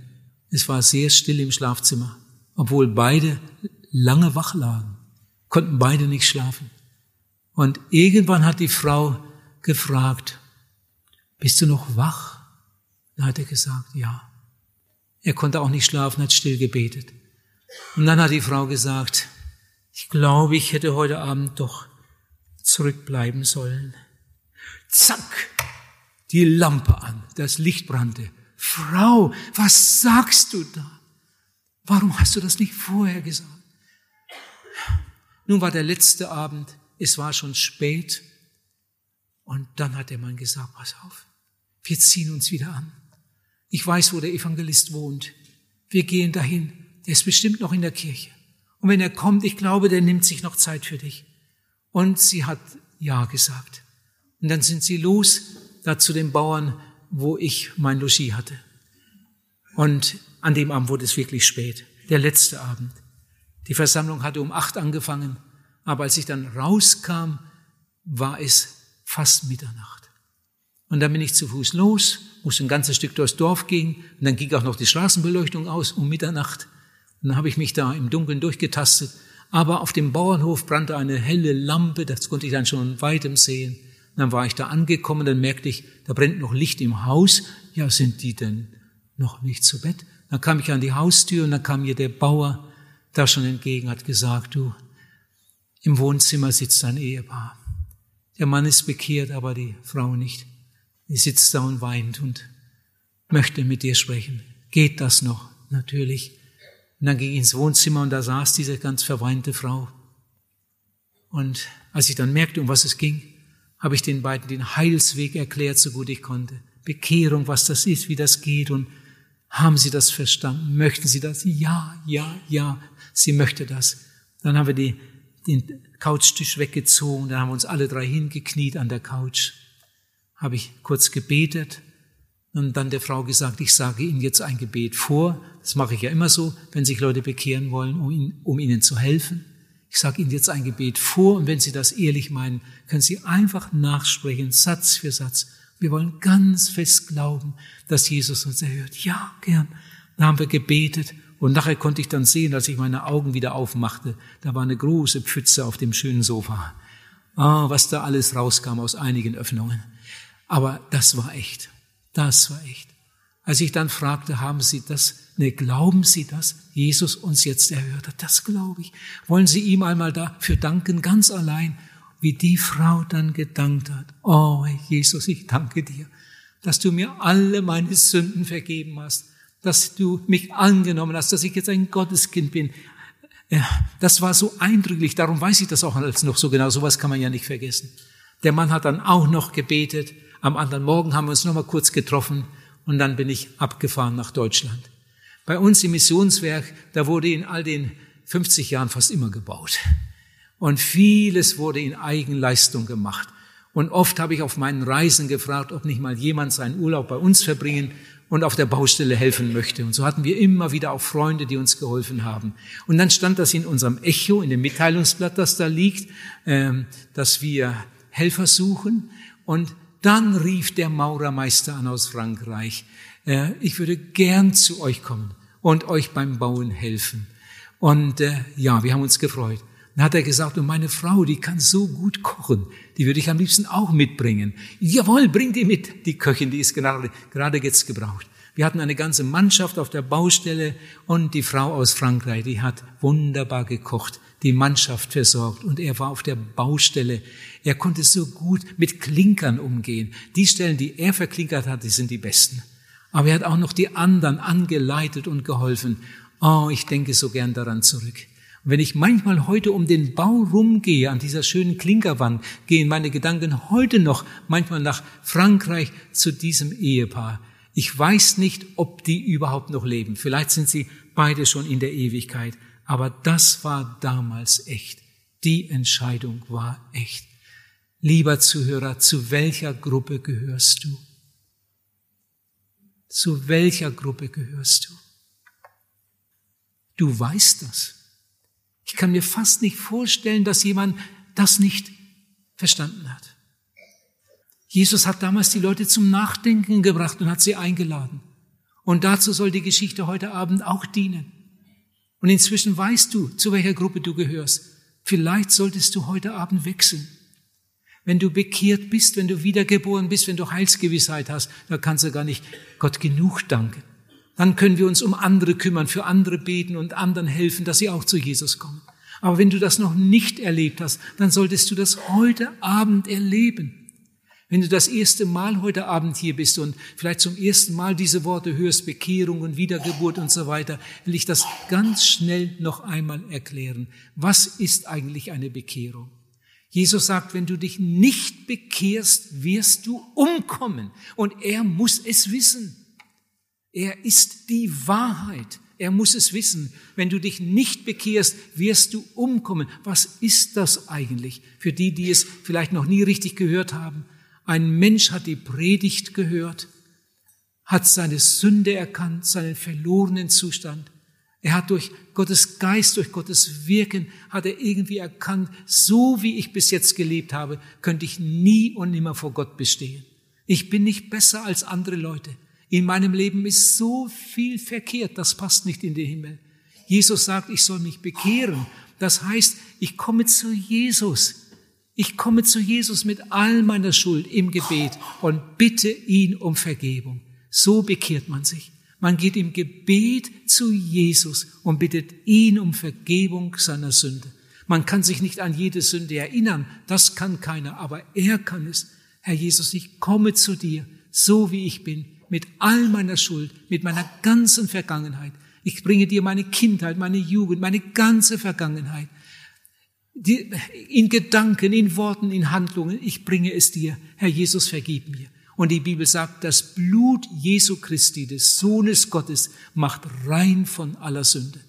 Es war sehr still im Schlafzimmer obwohl beide lange wach lagen, konnten beide nicht schlafen. Und irgendwann hat die Frau gefragt, bist du noch wach? Da hat er gesagt, ja. Er konnte auch nicht schlafen, hat still gebetet. Und dann hat die Frau gesagt, ich glaube, ich hätte heute Abend doch zurückbleiben sollen. Zack, die Lampe an, das Licht brannte. Frau, was sagst du da? Warum hast du das nicht vorher gesagt? Nun war der letzte Abend, es war schon spät und dann hat der Mann gesagt, pass auf, wir ziehen uns wieder an. Ich weiß, wo der Evangelist wohnt. Wir gehen dahin. Der ist bestimmt noch in der Kirche. Und wenn er kommt, ich glaube, der nimmt sich noch Zeit für dich. Und sie hat Ja gesagt. Und dann sind sie los, da zu den Bauern, wo ich mein Logis hatte. Und an dem Abend wurde es wirklich spät, der letzte Abend. Die Versammlung hatte um acht angefangen, aber als ich dann rauskam, war es fast Mitternacht. Und dann bin ich zu Fuß los, musste ein ganzes Stück durchs Dorf gehen, und dann ging auch noch die Straßenbeleuchtung aus um Mitternacht. Dann habe ich mich da im Dunkeln durchgetastet, aber auf dem Bauernhof brannte eine helle Lampe, das konnte ich dann schon weitem sehen. Dann war ich da angekommen, dann merkte ich, da brennt noch Licht im Haus. Ja, sind die denn noch nicht zu Bett? Dann kam ich an die Haustür und dann kam mir der Bauer da schon entgegen, hat gesagt, du, im Wohnzimmer sitzt ein Ehepaar. Der Mann ist bekehrt, aber die Frau nicht. Die sitzt da und weint und möchte mit dir sprechen. Geht das noch? Natürlich. Und dann ging ich ins Wohnzimmer und da saß diese ganz verweinte Frau. Und als ich dann merkte, um was es ging, habe ich den beiden den Heilsweg erklärt, so gut ich konnte. Bekehrung, was das ist, wie das geht und haben Sie das verstanden? Möchten Sie das? Ja, ja, ja, sie möchte das. Dann haben wir die, den Couchtisch weggezogen, dann haben wir uns alle drei hingekniet an der Couch. Habe ich kurz gebetet und dann der Frau gesagt, ich sage Ihnen jetzt ein Gebet vor. Das mache ich ja immer so, wenn sich Leute bekehren wollen, um ihnen, um ihnen zu helfen. Ich sage Ihnen jetzt ein Gebet vor und wenn Sie das ehrlich meinen, können Sie einfach nachsprechen, Satz für Satz. Wir wollen ganz fest glauben, dass Jesus uns erhört. Ja, gern. Da haben wir gebetet und nachher konnte ich dann sehen, als ich meine Augen wieder aufmachte, da war eine große Pfütze auf dem schönen Sofa. Ah, was da alles rauskam aus einigen Öffnungen. Aber das war echt. Das war echt. Als ich dann fragte, haben Sie das, ne, glauben Sie das? Jesus uns jetzt erhört hat. Das glaube ich. Wollen Sie ihm einmal dafür danken, ganz allein? wie die Frau dann gedankt hat. Oh, Jesus, ich danke dir, dass du mir alle meine Sünden vergeben hast, dass du mich angenommen hast, dass ich jetzt ein Gotteskind bin. Das war so eindrücklich, darum weiß ich das auch als noch so genau, sowas kann man ja nicht vergessen. Der Mann hat dann auch noch gebetet, am anderen Morgen haben wir uns noch mal kurz getroffen und dann bin ich abgefahren nach Deutschland. Bei uns im Missionswerk, da wurde in all den 50 Jahren fast immer gebaut. Und vieles wurde in Eigenleistung gemacht. Und oft habe ich auf meinen Reisen gefragt, ob nicht mal jemand seinen Urlaub bei uns verbringen und auf der Baustelle helfen möchte. Und so hatten wir immer wieder auch Freunde, die uns geholfen haben. Und dann stand das in unserem Echo, in dem Mitteilungsblatt, das da liegt, ähm, dass wir Helfer suchen. Und dann rief der Maurermeister an aus Frankreich, äh, ich würde gern zu euch kommen und euch beim Bauen helfen. Und äh, ja, wir haben uns gefreut. Dann hat er gesagt, und meine Frau, die kann so gut kochen, die würde ich am liebsten auch mitbringen. Jawohl, bring die mit. Die Köchin, die ist gerade, gerade jetzt gebraucht. Wir hatten eine ganze Mannschaft auf der Baustelle und die Frau aus Frankreich, die hat wunderbar gekocht, die Mannschaft versorgt und er war auf der Baustelle. Er konnte so gut mit Klinkern umgehen. Die Stellen, die er verklinkert hat, die sind die besten. Aber er hat auch noch die anderen angeleitet und geholfen. Oh, ich denke so gern daran zurück. Und wenn ich manchmal heute um den Bau rumgehe, an dieser schönen Klinkerwand, gehen meine Gedanken heute noch manchmal nach Frankreich zu diesem Ehepaar. Ich weiß nicht, ob die überhaupt noch leben. Vielleicht sind sie beide schon in der Ewigkeit. Aber das war damals echt. Die Entscheidung war echt. Lieber Zuhörer, zu welcher Gruppe gehörst du? Zu welcher Gruppe gehörst du? Du weißt das. Ich kann mir fast nicht vorstellen, dass jemand das nicht verstanden hat. Jesus hat damals die Leute zum Nachdenken gebracht und hat sie eingeladen. Und dazu soll die Geschichte heute Abend auch dienen. Und inzwischen weißt du, zu welcher Gruppe du gehörst. Vielleicht solltest du heute Abend wechseln. Wenn du bekehrt bist, wenn du wiedergeboren bist, wenn du Heilsgewissheit hast, da kannst du gar nicht Gott genug danken. Dann können wir uns um andere kümmern, für andere beten und anderen helfen, dass sie auch zu Jesus kommen. Aber wenn du das noch nicht erlebt hast, dann solltest du das heute Abend erleben. Wenn du das erste Mal heute Abend hier bist und vielleicht zum ersten Mal diese Worte hörst, Bekehrung und Wiedergeburt und so weiter, will ich das ganz schnell noch einmal erklären. Was ist eigentlich eine Bekehrung? Jesus sagt, wenn du dich nicht bekehrst, wirst du umkommen. Und er muss es wissen. Er ist die Wahrheit. Er muss es wissen. Wenn du dich nicht bekehrst, wirst du umkommen. Was ist das eigentlich für die, die es vielleicht noch nie richtig gehört haben? Ein Mensch hat die Predigt gehört, hat seine Sünde erkannt, seinen verlorenen Zustand. Er hat durch Gottes Geist, durch Gottes Wirken, hat er irgendwie erkannt, so wie ich bis jetzt gelebt habe, könnte ich nie und nimmer vor Gott bestehen. Ich bin nicht besser als andere Leute. In meinem Leben ist so viel verkehrt, das passt nicht in den Himmel. Jesus sagt, ich soll mich bekehren. Das heißt, ich komme zu Jesus. Ich komme zu Jesus mit all meiner Schuld im Gebet und bitte ihn um Vergebung. So bekehrt man sich. Man geht im Gebet zu Jesus und bittet ihn um Vergebung seiner Sünde. Man kann sich nicht an jede Sünde erinnern, das kann keiner, aber er kann es. Herr Jesus, ich komme zu dir, so wie ich bin, mit all meiner Schuld, mit meiner ganzen Vergangenheit. Ich bringe dir meine Kindheit, meine Jugend, meine ganze Vergangenheit. In Gedanken, in Worten, in Handlungen, ich bringe es dir. Herr Jesus, vergib mir. Und die Bibel sagt, das Blut Jesu Christi, des Sohnes Gottes, macht rein von aller Sünde.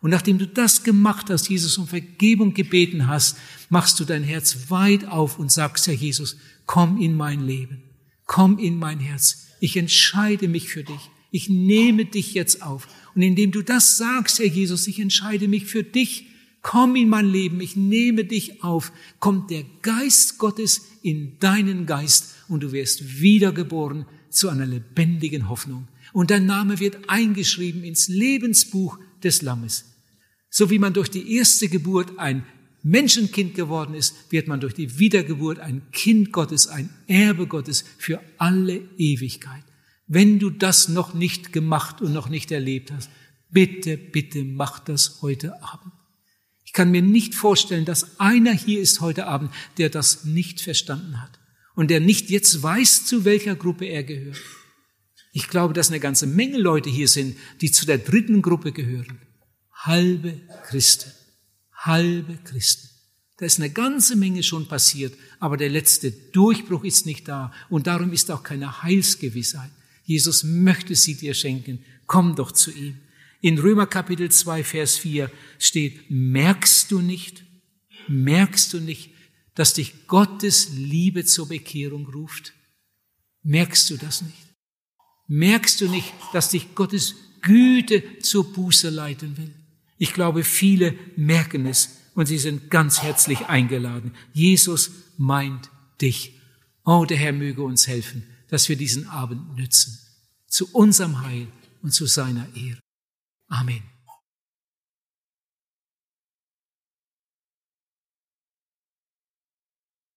Und nachdem du das gemacht hast, Jesus um Vergebung gebeten hast, machst du dein Herz weit auf und sagst, Herr Jesus, komm in mein Leben, komm in mein Herz. Ich entscheide mich für dich. Ich nehme dich jetzt auf. Und indem du das sagst, Herr Jesus, ich entscheide mich für dich, komm in mein Leben, ich nehme dich auf, kommt der Geist Gottes in deinen Geist und du wirst wiedergeboren zu einer lebendigen Hoffnung. Und dein Name wird eingeschrieben ins Lebensbuch des Lammes. So wie man durch die erste Geburt ein Menschenkind geworden ist, wird man durch die Wiedergeburt ein Kind Gottes, ein Erbe Gottes für alle Ewigkeit. Wenn du das noch nicht gemacht und noch nicht erlebt hast, bitte, bitte mach das heute Abend. Ich kann mir nicht vorstellen, dass einer hier ist heute Abend, der das nicht verstanden hat und der nicht jetzt weiß, zu welcher Gruppe er gehört. Ich glaube, dass eine ganze Menge Leute hier sind, die zu der dritten Gruppe gehören. Halbe Christen. Halbe Christen. Da ist eine ganze Menge schon passiert, aber der letzte Durchbruch ist nicht da und darum ist auch keine Heilsgewissheit. Jesus möchte sie dir schenken. Komm doch zu ihm. In Römer Kapitel 2, Vers 4 steht, merkst du nicht, merkst du nicht, dass dich Gottes Liebe zur Bekehrung ruft? Merkst du das nicht? Merkst du nicht, dass dich Gottes Güte zur Buße leiten will? Ich glaube, viele merken es und sie sind ganz herzlich eingeladen. Jesus meint dich. Oh, der Herr möge uns helfen, dass wir diesen Abend nützen. Zu unserem Heil und zu seiner Ehre. Amen.